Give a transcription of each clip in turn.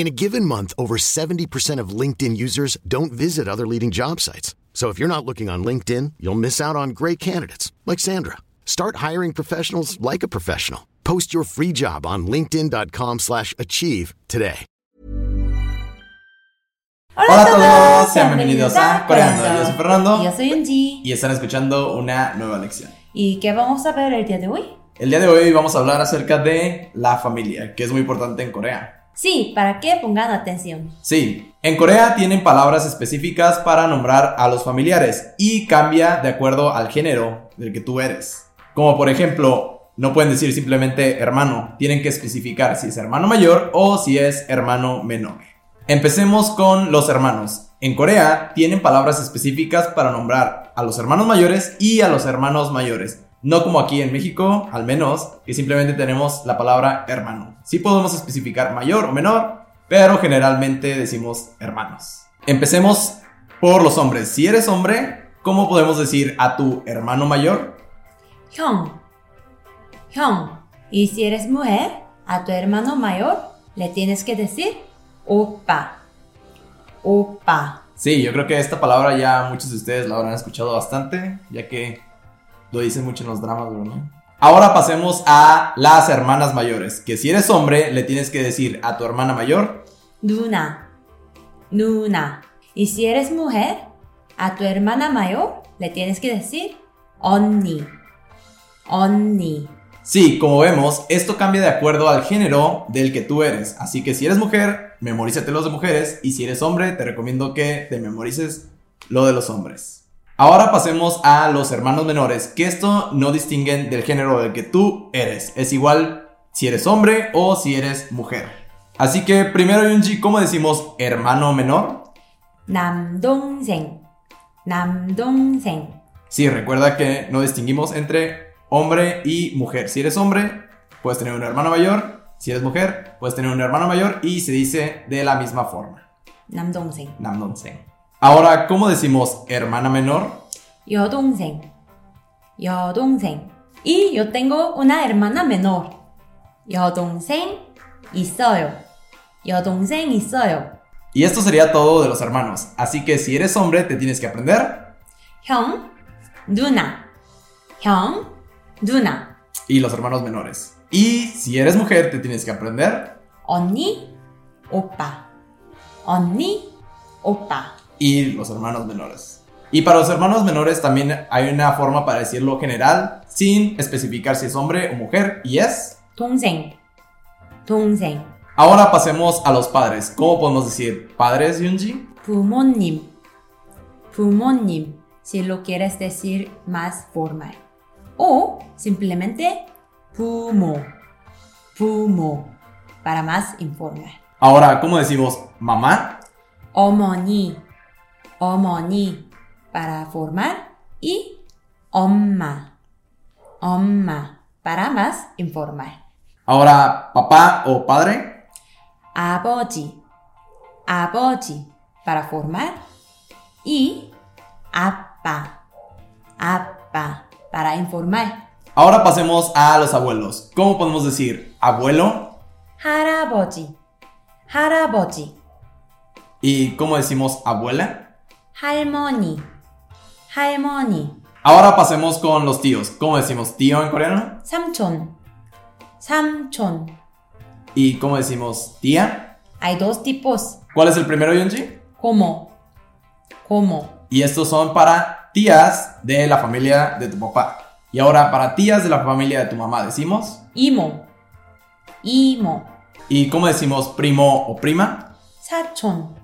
In a given month, over 70% of LinkedIn users don't visit other leading job sites. So if you're not looking on LinkedIn, you'll miss out on great candidates like Sandra. Start hiring professionals like a professional. Post your free job on linkedin.com/achieve slash achieve today. Hola a todos, sean bienvenidos a Coreando. Yo soy Fernando Y yo soy Unji. y están escuchando una nueva lección. ¿Y qué vamos a ver el día de hoy? El día de hoy vamos a hablar acerca de la familia, que es muy importante en Corea. Sí, para que pongan atención. Sí, en Corea tienen palabras específicas para nombrar a los familiares y cambia de acuerdo al género del que tú eres. Como por ejemplo, no pueden decir simplemente hermano, tienen que especificar si es hermano mayor o si es hermano menor. Empecemos con los hermanos. En Corea tienen palabras específicas para nombrar a los hermanos mayores y a los hermanos mayores. No como aquí en México, al menos, que simplemente tenemos la palabra hermano. Sí podemos especificar mayor o menor, pero generalmente decimos hermanos. Empecemos por los hombres. Si eres hombre, ¿cómo podemos decir a tu hermano mayor? 형. 형. Y si eres mujer, a tu hermano mayor le tienes que decir opa. Opa. Sí, yo creo que esta palabra ya muchos de ustedes la habrán escuchado bastante, ya que lo dicen mucho en los dramas, bro. Ahora pasemos a las hermanas mayores. Que si eres hombre, le tienes que decir a tu hermana mayor. Nuna. Nuna. Y si eres mujer, a tu hermana mayor le tienes que decir Onni. Onni. Sí, como vemos, esto cambia de acuerdo al género del que tú eres. Así que si eres mujer, memorízate los de mujeres. Y si eres hombre, te recomiendo que te memorices lo de los hombres. Ahora pasemos a los hermanos menores, que esto no distinguen del género del que tú eres. Es igual si eres hombre o si eres mujer. Así que primero, Yunji, ¿cómo decimos hermano menor? 남동생. 남동생. Sí, recuerda que no distinguimos entre hombre y mujer. Si eres hombre, puedes tener un hermano mayor. Si eres mujer, puedes tener un hermano mayor y se dice de la misma forma. 남동생. Namdonsen. Ahora, ¿cómo decimos hermana menor? 여동생. 여동생. Y yo tengo una hermana menor. 여동생 있어요. 여동생 있어요. Y esto sería todo de los hermanos. Así que si eres hombre, te tienes que aprender. 형, 누나. 형, 누나. Y los hermanos menores. Y si eres mujer, te tienes que aprender. 언니, 오빠. 언니, 오빠. Y los hermanos menores. Y para los hermanos menores también hay una forma para decirlo general, sin especificar si es hombre o mujer, y es. 동생. 동생. Ahora pasemos a los padres. ¿Cómo podemos decir padres, Yunji? 부모님. 부모님. Si lo quieres decir más formal. O simplemente 부모. 부모. Para más informal. Ahora, ¿cómo decimos mamá? 어머니. 어머니. Para formal. Y 엄마. 엄마. Para más informal. Ahora, papá o padre. 아버지, 아버지 para formar y 아빠, 아빠 para informar. Ahora pasemos a los abuelos. ¿Cómo podemos decir abuelo? 할아버지, 할아버지, ¿Y cómo decimos abuela? 할머니, 할머니, Ahora pasemos con los tíos. ¿Cómo decimos tío en coreano? 삼촌, 삼촌. ¿Y cómo decimos tía? Hay dos tipos, ¿Cuál es el primero, Yunji? como, como, Y estos son para tías de la familia de tu papá. Y ahora para tías de la familia de tu mamá decimos. 이모, 이모, ¿Y cómo decimos primo o prima? 사촌,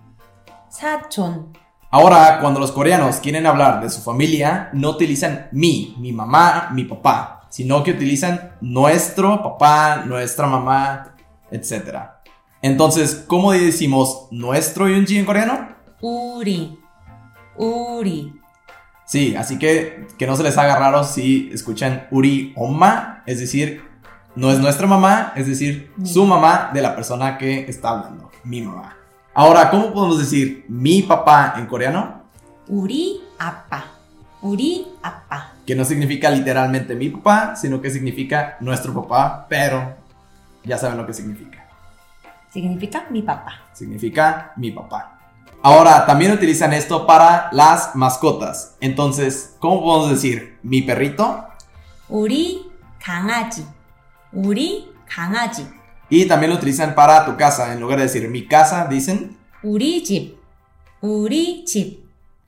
사촌. Ahora, cuando los coreanos quieren hablar de su familia, no utilizan mi, mi mamá, mi papá, sino que utilizan nuestro papá, nuestra mamá, etc. Entonces, ¿cómo decimos nuestro yunji en coreano? Uri. Uri. Sí, así que que no se les haga raro si escuchan Uri Oma, es decir, no es nuestra mamá, es decir, su mamá de la persona que está hablando, mi mamá. Ahora, ¿cómo podemos decir mi papá en coreano? 우리 아빠, 우리 아빠. Que no significa literalmente mi papá, sino que significa nuestro papá, pero ya saben lo que significa. Significa mi papá. Significa mi papá. Ahora, también utilizan esto para las mascotas. Entonces, ¿cómo podemos decir mi perrito? 우리 강아지, 우리 강아지. Y también lo utilizan para tu casa. En lugar de decir mi casa, dicen 우리 집, 우리 집.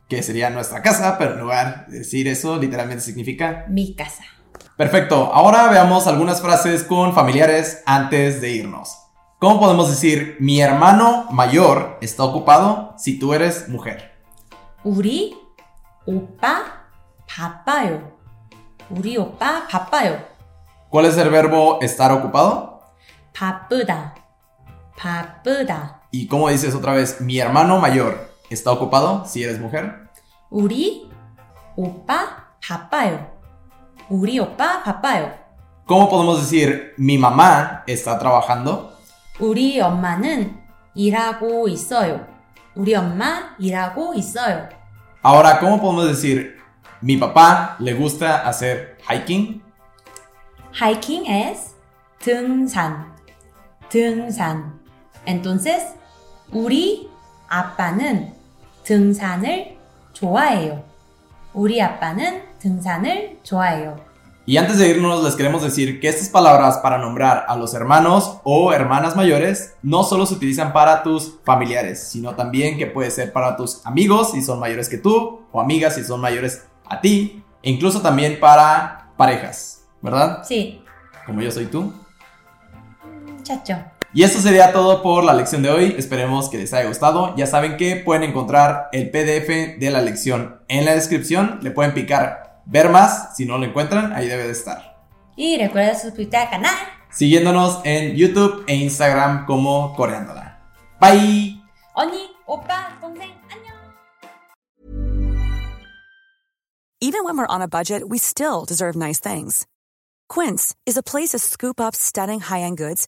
que sería nuestra casa, pero en lugar de decir eso, literalmente significa mi casa. Perfecto, ahora veamos algunas frases con familiares antes de irnos. ¿Cómo podemos decir mi hermano mayor está ocupado si tú eres mujer? 우리 오빠 바빠요. 우리 오빠 바빠요. ¿Cuál es el verbo estar ocupado? 바쁘다. 바쁘다. ¿Y cómo dices otra vez mi hermano mayor está ocupado si eres mujer? 우리 오빠 바빠요. 우리 오빠 바빠요. ¿Cómo podemos decir mi mamá está trabajando? 우리 엄마는 일하고 있어요. 우리 엄마 일하고 있어요. Ahora, ¿cómo podemos decir mi papá le gusta hacer hiking? Hiking es 등산. 등산. Entonces, 우리 아빠는 등산을 좋아해요. 우리 아빠는 등산을 좋아해요. Y antes de irnos, les queremos decir que estas palabras para nombrar a los hermanos o hermanas mayores no solo se utilizan para tus familiares, sino también que puede ser para tus amigos si son mayores que tú, o amigas si son mayores a ti, e incluso también para parejas, ¿verdad? Sí. Como yo soy tú. chacho. Y esto sería todo por la lección de hoy. Esperemos que les haya gustado. Ya saben que pueden encontrar el PDF de la lección en la descripción. Le pueden picar ver más. Si no lo encuentran, ahí debe de estar. Y recuerda suscribirte al canal. Siguiéndonos en YouTube e Instagram como Coreándola. Bye. 언니, 오빠, 동생, 안녕. Even when we're on a budget, we still deserve nice things. Quince is a place to scoop up stunning high-end goods